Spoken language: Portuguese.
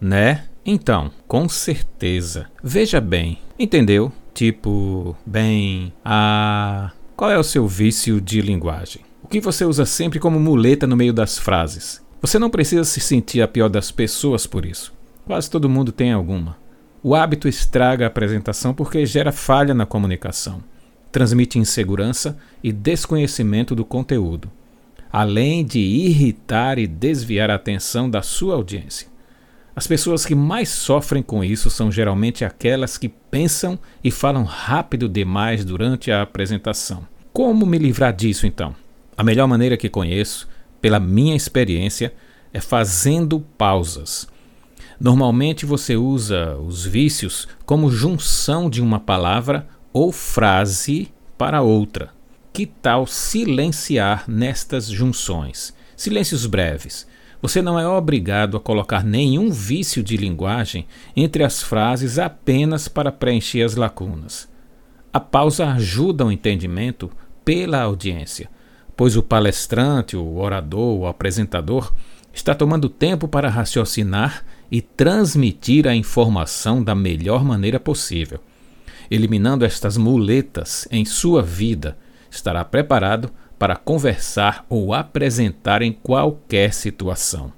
né? Então, com certeza. Veja bem, entendeu? Tipo, bem, a. Qual é o seu vício de linguagem? O que você usa sempre como muleta no meio das frases? Você não precisa se sentir a pior das pessoas por isso. Quase todo mundo tem alguma. O hábito estraga a apresentação porque gera falha na comunicação, transmite insegurança e desconhecimento do conteúdo, além de irritar e desviar a atenção da sua audiência. As pessoas que mais sofrem com isso são geralmente aquelas que pensam e falam rápido demais durante a apresentação. Como me livrar disso então? A melhor maneira que conheço, pela minha experiência, é fazendo pausas. Normalmente você usa os vícios como junção de uma palavra ou frase para outra. Que tal silenciar nestas junções? Silêncios breves você não é obrigado a colocar nenhum vício de linguagem entre as frases apenas para preencher as lacunas. A pausa ajuda o entendimento pela audiência, pois o palestrante, o orador, o apresentador está tomando tempo para raciocinar e transmitir a informação da melhor maneira possível. Eliminando estas muletas em sua vida, estará preparado para conversar ou apresentar em qualquer situação.